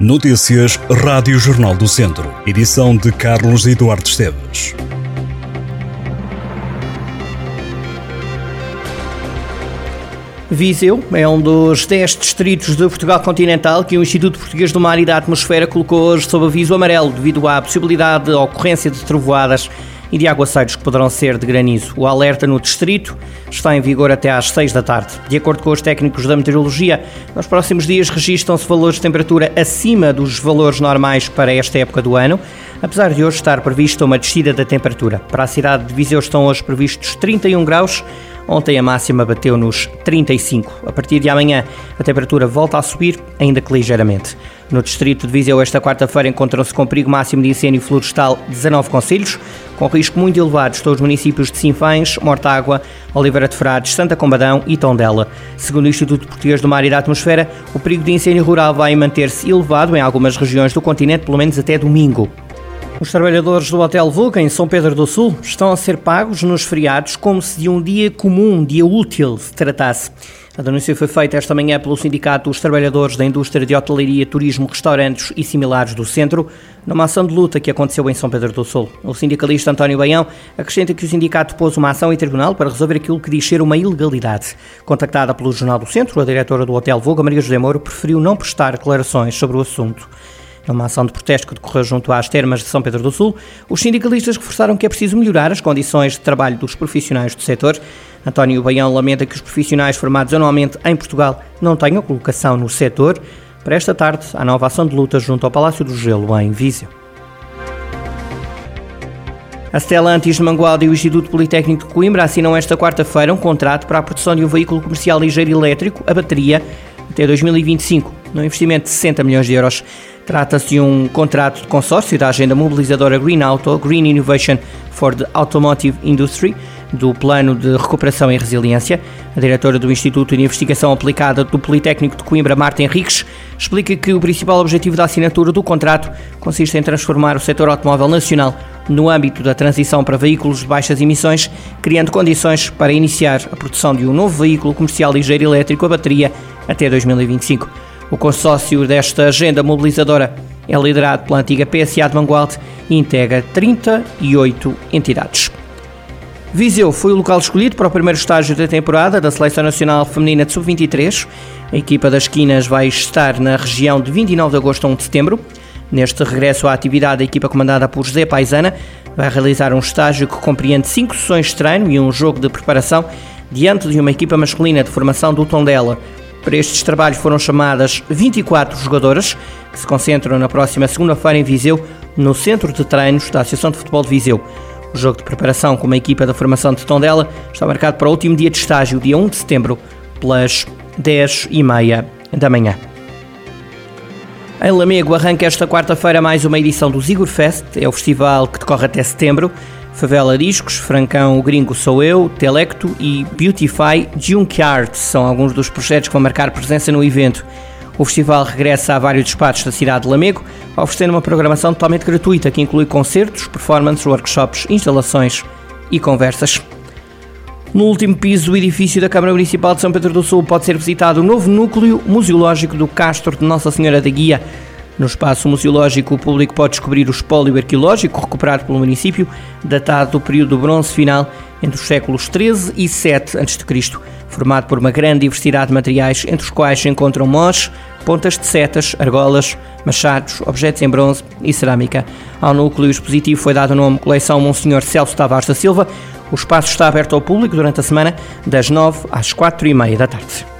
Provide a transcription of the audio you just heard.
Notícias Rádio Jornal do Centro. Edição de Carlos Eduardo Esteves. Viseu é um dos 10 distritos de Portugal continental que o Instituto Português do Mar e da Atmosfera colocou hoje sob aviso amarelo devido à possibilidade de ocorrência de trovoadas e de aguaceiros que poderão ser de granizo. O alerta no distrito está em vigor até às 6 da tarde. De acordo com os técnicos da meteorologia, nos próximos dias registram-se valores de temperatura acima dos valores normais para esta época do ano, apesar de hoje estar prevista uma descida da temperatura. Para a cidade de Viseu estão hoje previstos 31 graus, Ontem a máxima bateu nos 35. A partir de amanhã a temperatura volta a subir, ainda que ligeiramente. No distrito de Viseu, esta quarta-feira encontram-se com perigo máximo de incêndio florestal 19 concelhos, com risco muito elevado todos os municípios de Sinfães, Mortágua, Oliveira de Frades, Santa Combadão e Tondela. Segundo o Instituto Português do Mar e da Atmosfera, o perigo de incêndio rural vai manter-se elevado em algumas regiões do continente, pelo menos até domingo. Os trabalhadores do Hotel Vulca, em São Pedro do Sul, estão a ser pagos nos feriados como se de um dia comum, um dia útil, se tratasse. A denúncia foi feita esta manhã pelo Sindicato dos Trabalhadores da Indústria de Hotelaria, Turismo, Restaurantes e similares do Centro, numa ação de luta que aconteceu em São Pedro do Sul. O sindicalista António Baião acrescenta que o sindicato pôs uma ação em tribunal para resolver aquilo que diz ser uma ilegalidade. Contactada pelo Jornal do Centro, a diretora do Hotel Vulca, Maria José Moro, preferiu não prestar declarações sobre o assunto. Numa ação de protesto que decorreu junto às termas de São Pedro do Sul, os sindicalistas reforçaram que é preciso melhorar as condições de trabalho dos profissionais do setor. António Baião lamenta que os profissionais formados anualmente em Portugal não tenham colocação no setor. Para esta tarde, a nova ação de luta junto ao Palácio do Gelo, em Viseu. A Stellantis de Mangualde e o Instituto Politécnico de Coimbra assinam esta quarta-feira um contrato para a produção de um veículo comercial ligeiro elétrico, a bateria, até 2025, num investimento de 60 milhões de euros. Trata-se de um contrato de consórcio da agenda mobilizadora Green Auto, Green Innovation for the Automotive Industry, do Plano de Recuperação e Resiliência. A diretora do Instituto de Investigação Aplicada do Politécnico de Coimbra, Marta Henriques, explica que o principal objetivo da assinatura do contrato consiste em transformar o setor automóvel nacional no âmbito da transição para veículos de baixas emissões, criando condições para iniciar a produção de um novo veículo comercial ligeiro elétrico a bateria até 2025. O consórcio desta agenda mobilizadora é liderado pela antiga PSA de Mangualde e integra 38 entidades. Viseu foi o local escolhido para o primeiro estágio da temporada da Seleção Nacional Feminina de Sub-23. A equipa das esquinas vai estar na região de 29 de agosto a 1 de setembro. Neste regresso à atividade, a equipa comandada por José Paisana vai realizar um estágio que compreende cinco sessões de treino e um jogo de preparação diante de uma equipa masculina de formação do Tondela. Para estes trabalhos foram chamadas 24 jogadoras, que se concentram na próxima segunda-feira em Viseu, no Centro de Treinos da Associação de Futebol de Viseu. O jogo de preparação com a equipa da formação de Tondela está marcado para o último dia de estágio, dia 1 de setembro, pelas 10 e meia da manhã. Em Lamego arranca esta quarta-feira mais uma edição do Zigor Fest, é o festival que decorre até setembro. Favela Discos, Francão O Gringo Sou Eu, Telecto e Beautify Junkyard são alguns dos projetos que vão marcar presença no evento. O festival regressa a vários despachos da cidade de Lamego, oferecendo uma programação totalmente gratuita que inclui concertos, performances, workshops, instalações e conversas. No último piso do edifício da Câmara Municipal de São Pedro do Sul pode ser visitado o novo núcleo museológico do Castro de Nossa Senhora da Guia, no espaço museológico, o público pode descobrir o espólio arqueológico recuperado pelo município, datado do período do bronze final entre os séculos 13 e 7 a.C., formado por uma grande diversidade de materiais, entre os quais se encontram mós, pontas de setas, argolas, machados, objetos em bronze e cerâmica. Ao núcleo expositivo foi dado o nome Coleção Monsenhor Celso Tavares da Silva. O espaço está aberto ao público durante a semana, das 9 às 4 e meia da tarde.